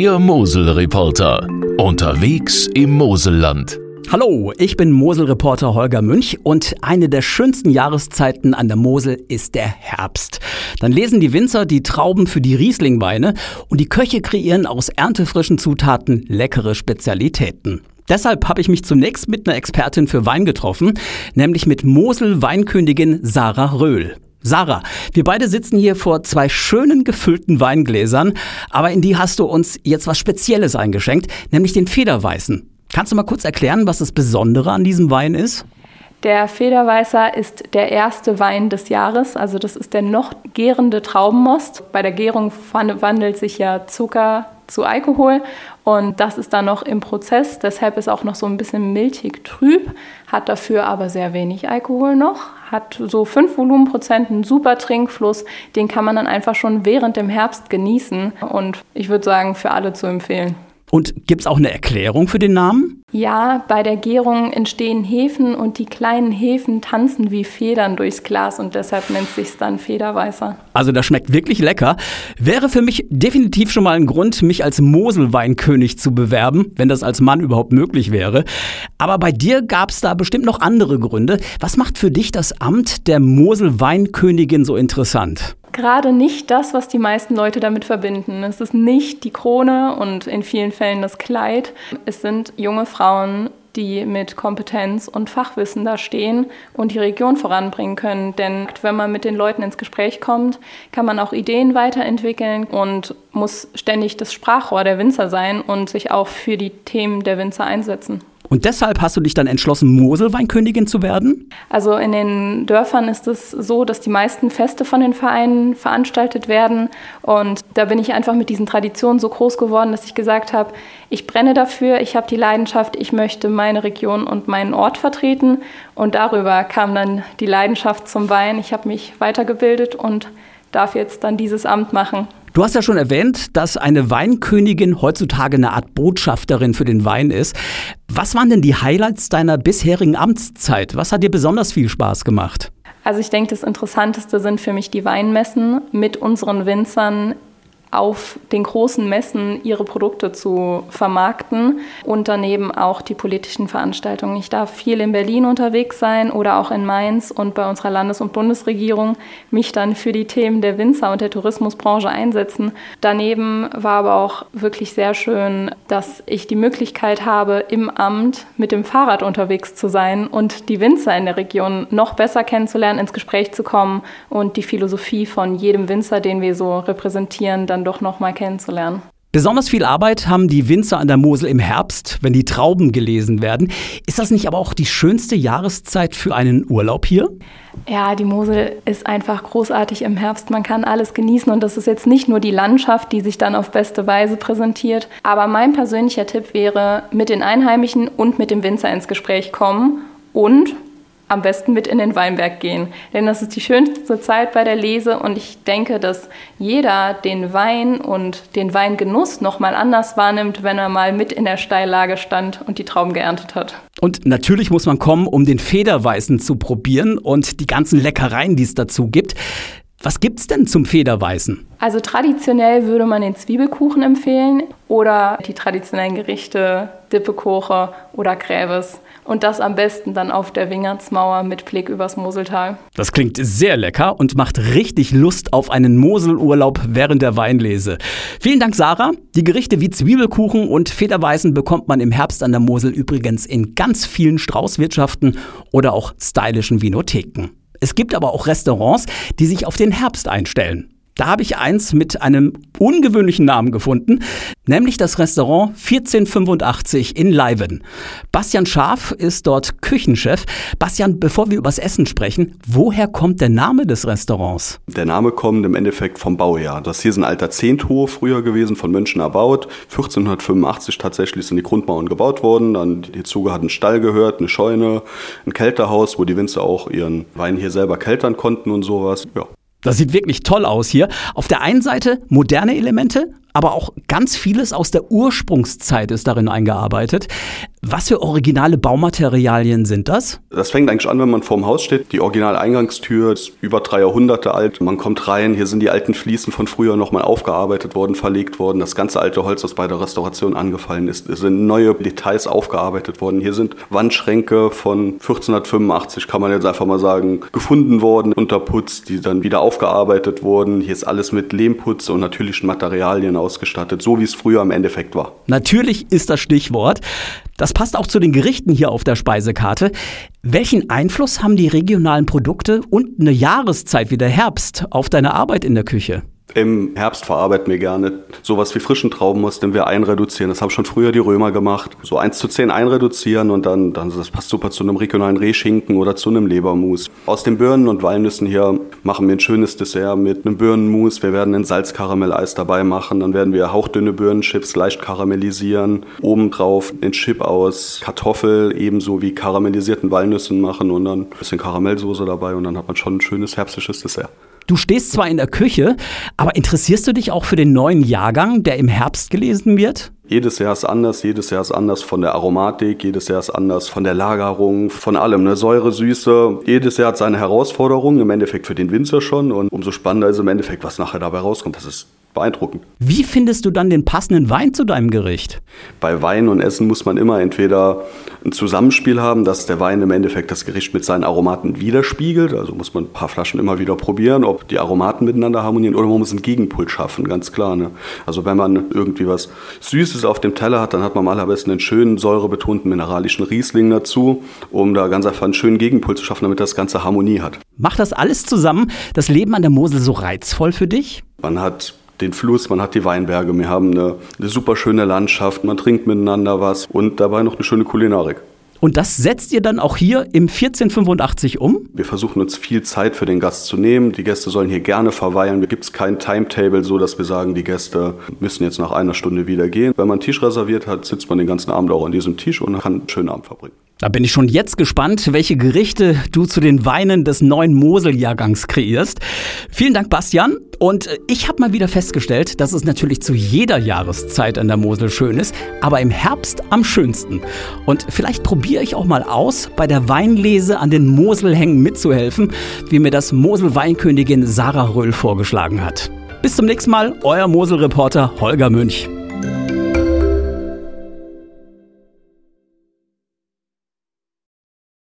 Der Mosel-Reporter. Unterwegs im Moselland. Hallo, ich bin Mosel-Reporter Holger Münch und eine der schönsten Jahreszeiten an der Mosel ist der Herbst. Dann lesen die Winzer die Trauben für die Rieslingweine und die Köche kreieren aus erntefrischen Zutaten leckere Spezialitäten. Deshalb habe ich mich zunächst mit einer Expertin für Wein getroffen, nämlich mit Mosel-Weinkönigin Sarah Röhl. Sarah, wir beide sitzen hier vor zwei schönen gefüllten Weingläsern, aber in die hast du uns jetzt was Spezielles eingeschenkt, nämlich den Federweißen. Kannst du mal kurz erklären, was das Besondere an diesem Wein ist? Der Federweißer ist der erste Wein des Jahres, also das ist der noch gärende Traubenmost. Bei der Gärung wandelt sich ja Zucker zu Alkohol und das ist dann noch im Prozess, deshalb ist auch noch so ein bisschen milchig trüb, hat dafür aber sehr wenig Alkohol noch, hat so 5 Volumenprozent, einen super Trinkfluss, den kann man dann einfach schon während dem Herbst genießen und ich würde sagen, für alle zu empfehlen. Und gibt es auch eine Erklärung für den Namen? Ja, bei der Gärung entstehen Hefen und die kleinen Hefen tanzen wie Federn durchs Glas und deshalb nennt sich dann Federweißer. Also das schmeckt wirklich lecker. Wäre für mich definitiv schon mal ein Grund, mich als Moselweinkönig zu bewerben, wenn das als Mann überhaupt möglich wäre. Aber bei dir gab es da bestimmt noch andere Gründe. Was macht für dich das Amt der Moselweinkönigin so interessant? Gerade nicht das, was die meisten Leute damit verbinden. Es ist nicht die Krone und in vielen Fällen das Kleid. Es sind junge Frauen, die mit Kompetenz und Fachwissen da stehen und die Region voranbringen können. Denn wenn man mit den Leuten ins Gespräch kommt, kann man auch Ideen weiterentwickeln und muss ständig das Sprachrohr der Winzer sein und sich auch für die Themen der Winzer einsetzen. Und deshalb hast du dich dann entschlossen, Moselweinkönigin zu werden? Also in den Dörfern ist es so, dass die meisten Feste von den Vereinen veranstaltet werden. Und da bin ich einfach mit diesen Traditionen so groß geworden, dass ich gesagt habe, ich brenne dafür, ich habe die Leidenschaft, ich möchte meine Region und meinen Ort vertreten. Und darüber kam dann die Leidenschaft zum Wein. Ich habe mich weitergebildet und darf jetzt dann dieses Amt machen. Du hast ja schon erwähnt, dass eine Weinkönigin heutzutage eine Art Botschafterin für den Wein ist. Was waren denn die Highlights deiner bisherigen Amtszeit? Was hat dir besonders viel Spaß gemacht? Also ich denke, das Interessanteste sind für mich die Weinmessen mit unseren Winzern auf den großen Messen ihre Produkte zu vermarkten und daneben auch die politischen Veranstaltungen. Ich darf viel in Berlin unterwegs sein oder auch in Mainz und bei unserer Landes- und Bundesregierung mich dann für die Themen der Winzer und der Tourismusbranche einsetzen. Daneben war aber auch wirklich sehr schön, dass ich die Möglichkeit habe, im Amt mit dem Fahrrad unterwegs zu sein und die Winzer in der Region noch besser kennenzulernen, ins Gespräch zu kommen und die Philosophie von jedem Winzer, den wir so repräsentieren, dann dann doch noch mal kennenzulernen. Besonders viel Arbeit haben die Winzer an der Mosel im Herbst, wenn die Trauben gelesen werden. Ist das nicht aber auch die schönste Jahreszeit für einen Urlaub hier? Ja, die Mosel ist einfach großartig im Herbst. Man kann alles genießen und das ist jetzt nicht nur die Landschaft, die sich dann auf beste Weise präsentiert. Aber mein persönlicher Tipp wäre, mit den Einheimischen und mit dem Winzer ins Gespräch kommen und am besten mit in den Weinberg gehen. Denn das ist die schönste Zeit bei der Lese und ich denke, dass jeder den Wein und den Weingenuss nochmal anders wahrnimmt, wenn er mal mit in der Steillage stand und die Trauben geerntet hat. Und natürlich muss man kommen, um den Federweißen zu probieren und die ganzen Leckereien, die es dazu gibt. Was gibt's denn zum Federweißen? Also traditionell würde man den Zwiebelkuchen empfehlen oder die traditionellen Gerichte Dippekoche oder Gräbes. Und das am besten dann auf der Wingertsmauer mit Blick übers Moseltal. Das klingt sehr lecker und macht richtig Lust auf einen Moselurlaub während der Weinlese. Vielen Dank, Sarah. Die Gerichte wie Zwiebelkuchen und Federweißen bekommt man im Herbst an der Mosel übrigens in ganz vielen Straußwirtschaften oder auch stylischen Vinotheken. Es gibt aber auch Restaurants, die sich auf den Herbst einstellen. Da habe ich eins mit einem ungewöhnlichen Namen gefunden, nämlich das Restaurant 1485 in Leiven. Bastian Scharf ist dort Küchenchef. Bastian, bevor wir übers Essen sprechen, woher kommt der Name des Restaurants? Der Name kommt im Endeffekt vom Baujahr. Das hier ist ein alter Zehnthof früher gewesen, von Mönchen erbaut. 1485 tatsächlich sind die Grundmauern gebaut worden. Dann Zuge hat einen Stall gehört, eine Scheune, ein Kälterhaus, wo die Winzer auch ihren Wein hier selber keltern konnten und sowas. Ja. Das sieht wirklich toll aus hier. Auf der einen Seite moderne Elemente, aber auch ganz vieles aus der Ursprungszeit ist darin eingearbeitet. Was für originale Baumaterialien sind das? Das fängt eigentlich an, wenn man vorm Haus steht. Die originale Eingangstür ist über drei Jahrhunderte alt. Man kommt rein, hier sind die alten Fliesen von früher nochmal aufgearbeitet worden, verlegt worden. Das ganze alte Holz, das bei der Restauration angefallen ist, es sind neue Details aufgearbeitet worden. Hier sind Wandschränke von 1485, kann man jetzt einfach mal sagen, gefunden worden, unterputzt, die dann wieder aufgearbeitet wurden. Hier ist alles mit Lehmputz und natürlichen Materialien ausgestattet, so wie es früher im Endeffekt war. Natürlich ist das Stichwort. Das passt auch zu den Gerichten hier auf der Speisekarte. Welchen Einfluss haben die regionalen Produkte und eine Jahreszeit wie der Herbst auf deine Arbeit in der Küche? Im Herbst verarbeiten wir gerne sowas wie frischen Traubenmus, den wir einreduzieren. Das haben schon früher die Römer gemacht. So 1 zu 10 einreduzieren und dann, dann das passt super zu einem regionalen Rehschinken oder zu einem Lebermus. Aus den Birnen und Walnüssen hier machen wir ein schönes Dessert mit einem Birnenmus. Wir werden ein Salzkaramelleis dabei machen. Dann werden wir hauchdünne Birnenchips leicht karamellisieren. Obendrauf den Chip aus Kartoffel ebenso wie karamellisierten Walnüssen machen und dann ein bisschen Karamellsoße dabei und dann hat man schon ein schönes herbstliches Dessert. Du stehst zwar in der Küche, aber interessierst du dich auch für den neuen Jahrgang, der im Herbst gelesen wird? Jedes Jahr ist anders, jedes Jahr ist anders von der Aromatik, jedes Jahr ist anders von der Lagerung, von allem. Ne? Säure, Süße, jedes Jahr hat seine Herausforderungen, im Endeffekt für den Winzer schon. Und umso spannender ist im Endeffekt, was nachher dabei rauskommt. Das ist beeindruckend. Wie findest du dann den passenden Wein zu deinem Gericht? Bei Wein und Essen muss man immer entweder ein Zusammenspiel haben, dass der Wein im Endeffekt das Gericht mit seinen Aromaten widerspiegelt. Also muss man ein paar Flaschen immer wieder probieren, ob die Aromaten miteinander harmonieren oder man muss einen Gegenpol schaffen, ganz klar. Ne? Also wenn man irgendwie was Süßes auf dem Teller hat, dann hat man am allerbesten einen schönen säurebetonten mineralischen Riesling dazu, um da ganz einfach einen schönen Gegenpol zu schaffen, damit das Ganze Harmonie hat. Macht das alles zusammen das Leben an der Mosel so reizvoll für dich? Man hat den Fluss, man hat die Weinberge, wir haben eine, eine super schöne Landschaft, man trinkt miteinander was und dabei noch eine schöne Kulinarik. Und das setzt ihr dann auch hier im 1485 um? Wir versuchen uns viel Zeit für den Gast zu nehmen. Die Gäste sollen hier gerne verweilen. Es gibt kein Timetable, so dass wir sagen, die Gäste müssen jetzt nach einer Stunde wieder gehen. Wenn man einen Tisch reserviert hat, sitzt man den ganzen Abend auch an diesem Tisch und kann einen schönen Abend verbringen. Da bin ich schon jetzt gespannt, welche Gerichte du zu den Weinen des neuen Mosel-Jahrgangs kreierst. Vielen Dank, Bastian. Und ich habe mal wieder festgestellt, dass es natürlich zu jeder Jahreszeit an der Mosel schön ist, aber im Herbst am schönsten. Und vielleicht probiere ich auch mal aus, bei der Weinlese an den Moselhängen mitzuhelfen, wie mir das Mosel-Weinkönigin Sarah Röhl vorgeschlagen hat. Bis zum nächsten Mal, euer Mosel-Reporter Holger Münch.